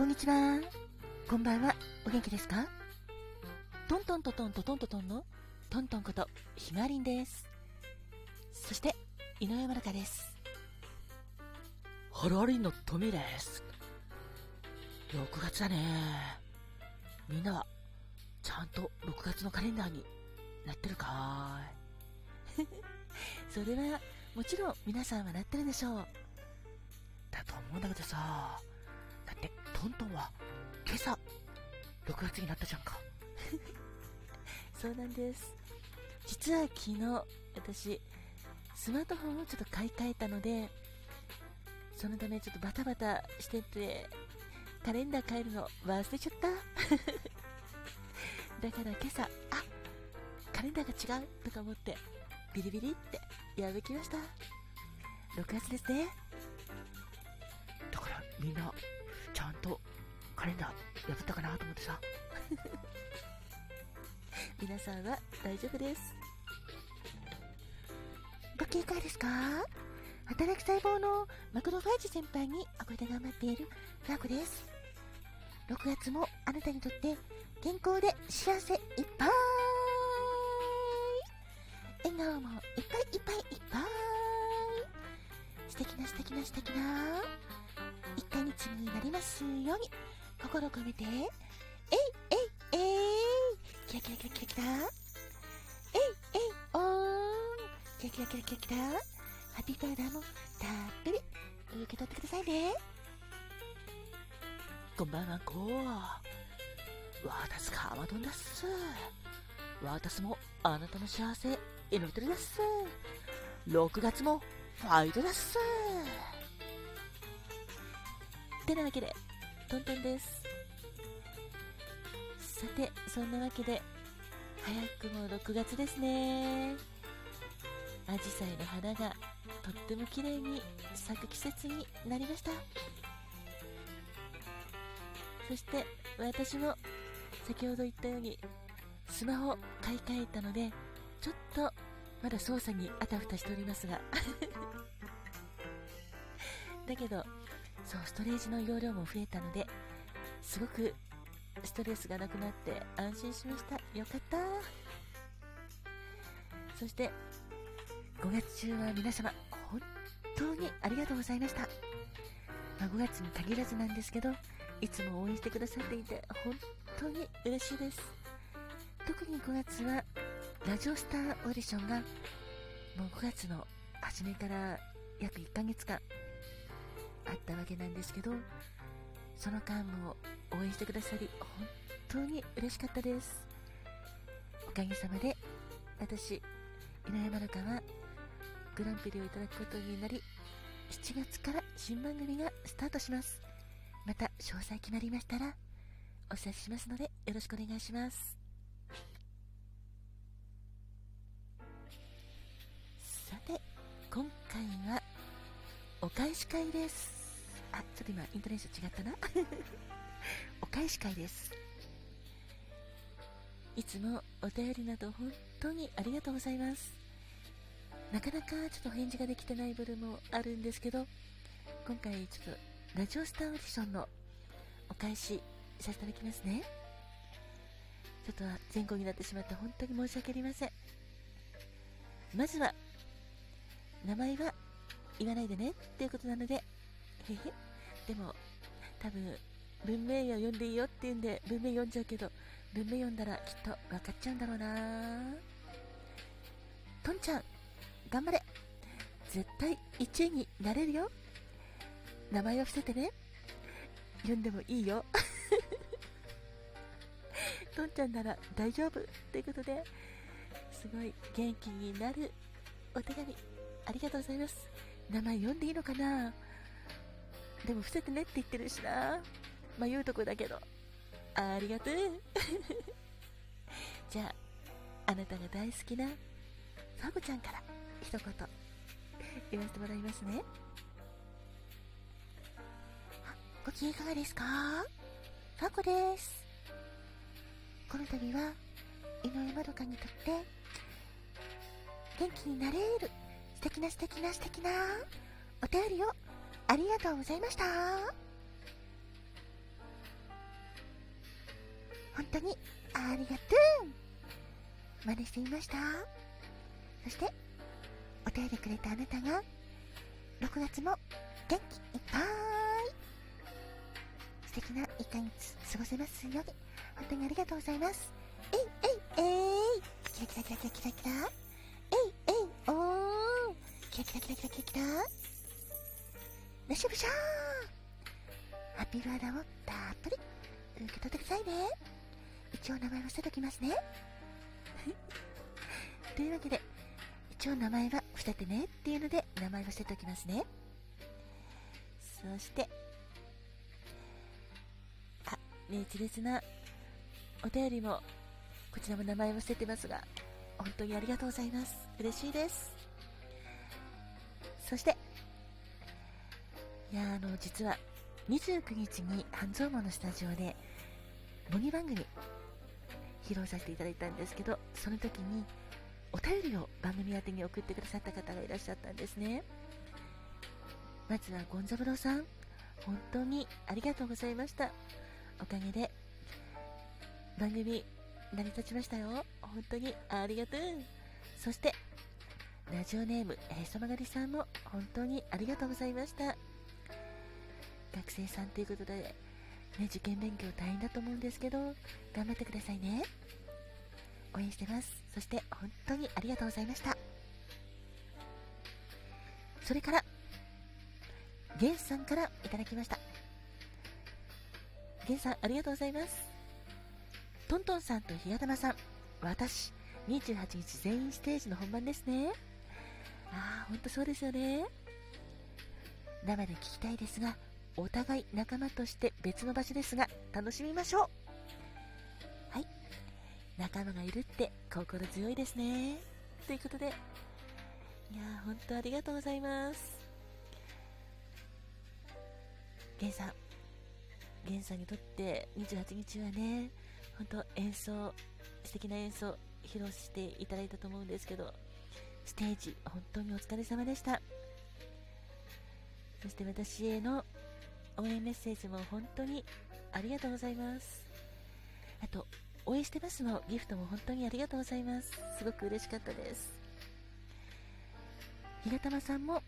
こんにちは。こんばんは。お元気ですか？トントントトントトントトンのトントンことひまわりんです。そして、井上まどかです。ハロリンのトミです。6月だね。みんなは、ちゃんと6月のカレンダーになってるかーい？それは、もちろん皆さんはなってるでしょう。だと思うんだけどさ、トントンは今朝6月になったじゃんか。そうなんです。実は昨日私スマートフォンをちょっと買い替えたのでそのためちょっとバタバタしててカレンダー変えるの忘れちゃった。だから今朝あカレンダーが違うとか思ってビリビリってやめきました。6月ですね。だからみんなカレンダー破ったかなと思ってさ。皆さんは大丈夫です。ご警戒ですか？働く細胞のマクロファージ先輩にお声で頑張っているフラコです。6月もあなたにとって健康で幸せいっぱい。笑顔もいっぱいいっぱいいっぱい。素敵な素敵な素敵な1ヶ月になりますように。心込めて。えいえいえい。キラキラキラキラキラ。えいえいおーキラキラキラキラキラ。ハッピーパウダーもたっぷり受け取ってくださいね。こんばんはこう。私かまどんです。私もあなたの幸せ祈ってるです。6月もファイトです。てなわけで、トントンです。さて、そんなわけで、早くも6月ですね。アジサイの花がとっても綺麗に咲く季節になりました。そして私も先ほど言ったようにスマホ買い替えたのでちょっとまだ操作にあたふたしておりますが だけどそうストレージの容量も増えたのですごくストレスがなくなって安心しました。よかった。そして5月中は皆様本当にありがとうございました、まあ、5月に限らずなんですけどいつも応援してくださっていて本当に嬉しいです。特に5月はラジオスターオーディションがもう5月の初めから約1ヶ月間あったわけなんですけどその間も応援してくださり本当に嬉しかったです。おかげさまで私井上まどかはグランプリをいただくことになり7月から新番組がスタートします。また詳細決まりましたらお知らせしますのでよろしくお願いします。さて今回はお返し会です。あ、ちょっと今、イントネーション違ったな。お返し会です。いつもお便りなど本当にありがとうございます。なかなかちょっと返事ができてない部分もあるんですけど、今回ちょっとラジオスターオーディションのお返しさせていただきますね。ちょっと前後になってしまって本当に申し訳ありません。まずは、名前は言わないでねっていうことなので、でも、多分、文明を読んでいいよって言うんで、文明読んじゃうけど、文明読んだらきっと分かっちゃうんだろうなとんちゃん、頑張れ絶対1位になれるよ名前を伏せてね。読んでもいいよ。とんちゃんなら大丈夫ということで、すごい元気になるお手紙、ありがとうございます。名前読んでいいのかな？でも伏せてねって言ってるしな。迷うとこだけど。ありがとう。じゃあ、あなたが大好きな、ファゴちゃんから一言言わせてもらいますね。ご機嫌いかがですか？ファゴです。この度は、井上まどかにとって、元気になれる素敵な素敵な素敵なお便りをありがとうございました。本当にありがとう。真似してみました。そしてお便りくれたあなたが6月も元気いっぱい。素敵な1ヶ月過ごせますように。本当にありがとうございます。えいえいえい。キラキラキラキラキラキラ。えいえい。おー。キラキラキラキラキラキラ。ブシャブシャー。ハピーワードをたっぷり受け取ってくださいね。一応名前伏せときますね。というわけで一応名前は伏せてねっていうので名前伏せておきますね。そしてあ熱烈なお便りもこちらも名前伏せてますが本当にありがとうございます。嬉しいです。そしていやあの実は29日に半蔵門のスタジオで模擬番組披露させていただいたんですけどその時にお便りを番組宛に送ってくださった方がいらっしゃったんですね。まずはゴンザブロさん本当にありがとうございました。おかげで番組成り立ちましたよ。本当にありがとう。そしてラジオネームへそまがりさんも本当にありがとうございました。学生さんということで、ね、受験勉強大変だと思うんですけど頑張ってくださいね。応援してます。そして本当にありがとうございました。それからゲンさんからいただきました。ゲンさんありがとうございます。トントンさんとひがたまさん。私28日全員ステージの本番ですね。ああ本当そうですよね。生で聞きたいですがお互い仲間として別の場所ですが楽しみましょう。はい。仲間がいるって心強いですね。ということでいやー本当ありがとうございます。ゲンさん。ゲンさんにとって28日はね本当演奏素敵な演奏披露していただいたと思うんですけどステージ本当にお疲れ様でした。そして私への応援メッセージも本当にありがとうございます。あと応援してますのギフトも本当にありがとうございます。すごく嬉しかったです。ひがたまさんも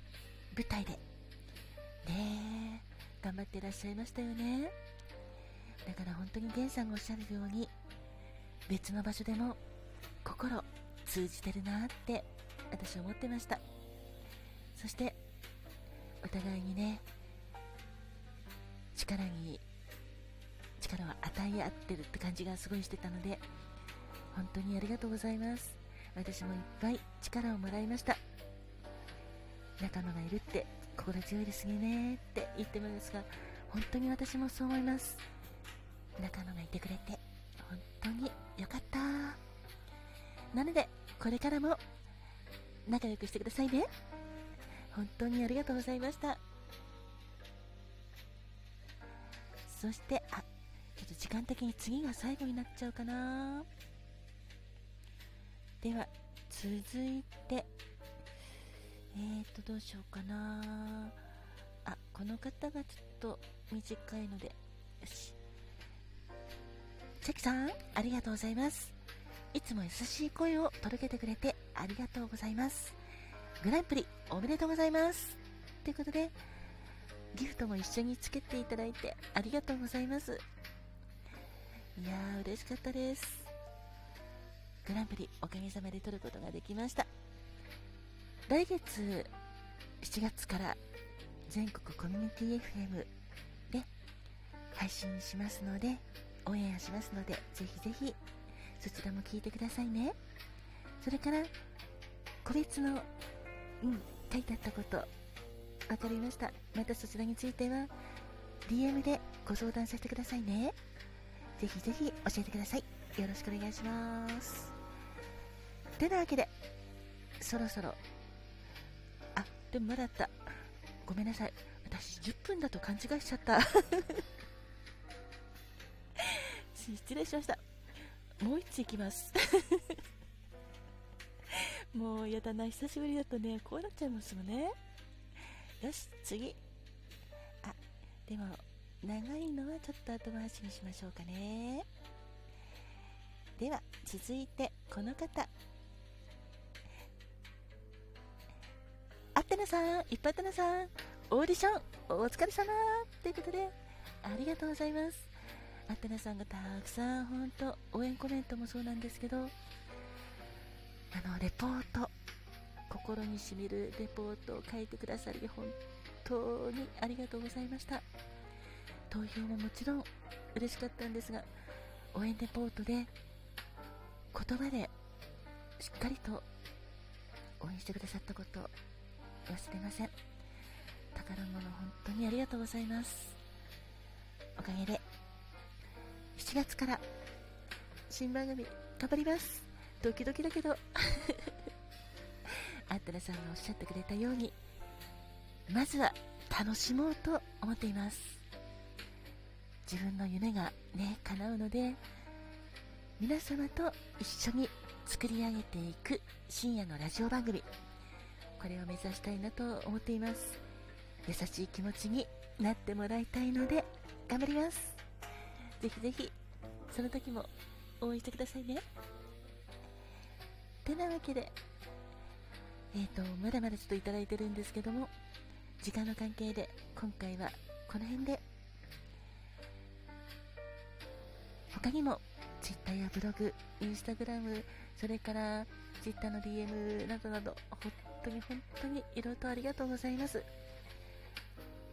舞台で。ねえ頑張ってらっしゃいましたよね。だから本当にゲンさんがおっしゃるように別の場所でも心通じてるなって私思ってました。そしてお互いにね力に力を与え合ってるって感じがすごいしてたので本当にありがとうございます。私もいっぱい力をもらいました。仲間がいるって心強いですねって言ってますが本当に私もそう思います。仲間がいてくれて本当によかった。なのでこれからも仲良くしてくださいね。本当にありがとうございました。そしてあちょっと時間的に次が最後になっちゃうかな。では続いてえーとどうしようかな。あこの方がちょっと短いのでよし。関さんありがとうございます。いつも優しい声を届けてくれてありがとうございます。グランプリおめでとうございます。ということでギフトも一緒につけていただいてありがとうございます。いやー嬉しかったです。グランプリおかげさまで取ることができました。来月7月から全国コミュニティ FM で配信しますのでオンエアしますのでぜひぜひそちらも聞いてくださいね。それから個別のうん書いてあったこと分かりました。またそちらについては DM でご相談させてくださいね。ぜひぜひ教えてください。よろしくお願いします。てなわけでそろそろ。あでもまだあった。ごめんなさい。私10分だと勘違いしちゃった。失礼しました。もう一ついきます。もうやだな。久しぶりだとね。こうなっちゃいますよね。よし次。あでも長いのはちょっと後回しにしましょうかね。では続いてこの方。あってなさんいっぱいたなさん。オーディションお疲れ様。ということでありがとうございます。あってなさんがたくさん本当応援コメントもそうなんですけどあのレポート。心にしみるレポートを書いてくださり本当にありがとうございました。投票ももちろん嬉しかったんですが応援レポートで言葉でしっかりと応援してくださったこと忘れません。宝物本当にありがとうございます。おかげで7月から新番組頑張ります。ドキドキだけど。あったらさんがおっしゃってくれたようにまずは楽しもうと思っています。自分の夢がね叶うので皆様と一緒に作り上げていく深夜のラジオ番組これを目指したいなと思っています。優しい気持ちになってもらいたいので頑張ります。ぜひぜひその時も応援してくださいね。てなわけでえーとまだまだちょっといただいてるんですけども時間の関係で今回はこの辺で。他にも Twitter やブログ、Instagram、それから Twitter の DM などなど本当に本当にいろいろとありがとうございます。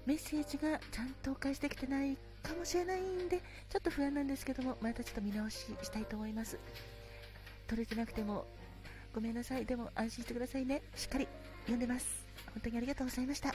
メッセージがちゃんと返してきてないかもしれないんでちょっと不安なんですけどもまたちょっと見直ししたいと思います。取れてなくてもごめんなさい。でも安心してくださいね。しっかり読んでます。本当にありがとうございました。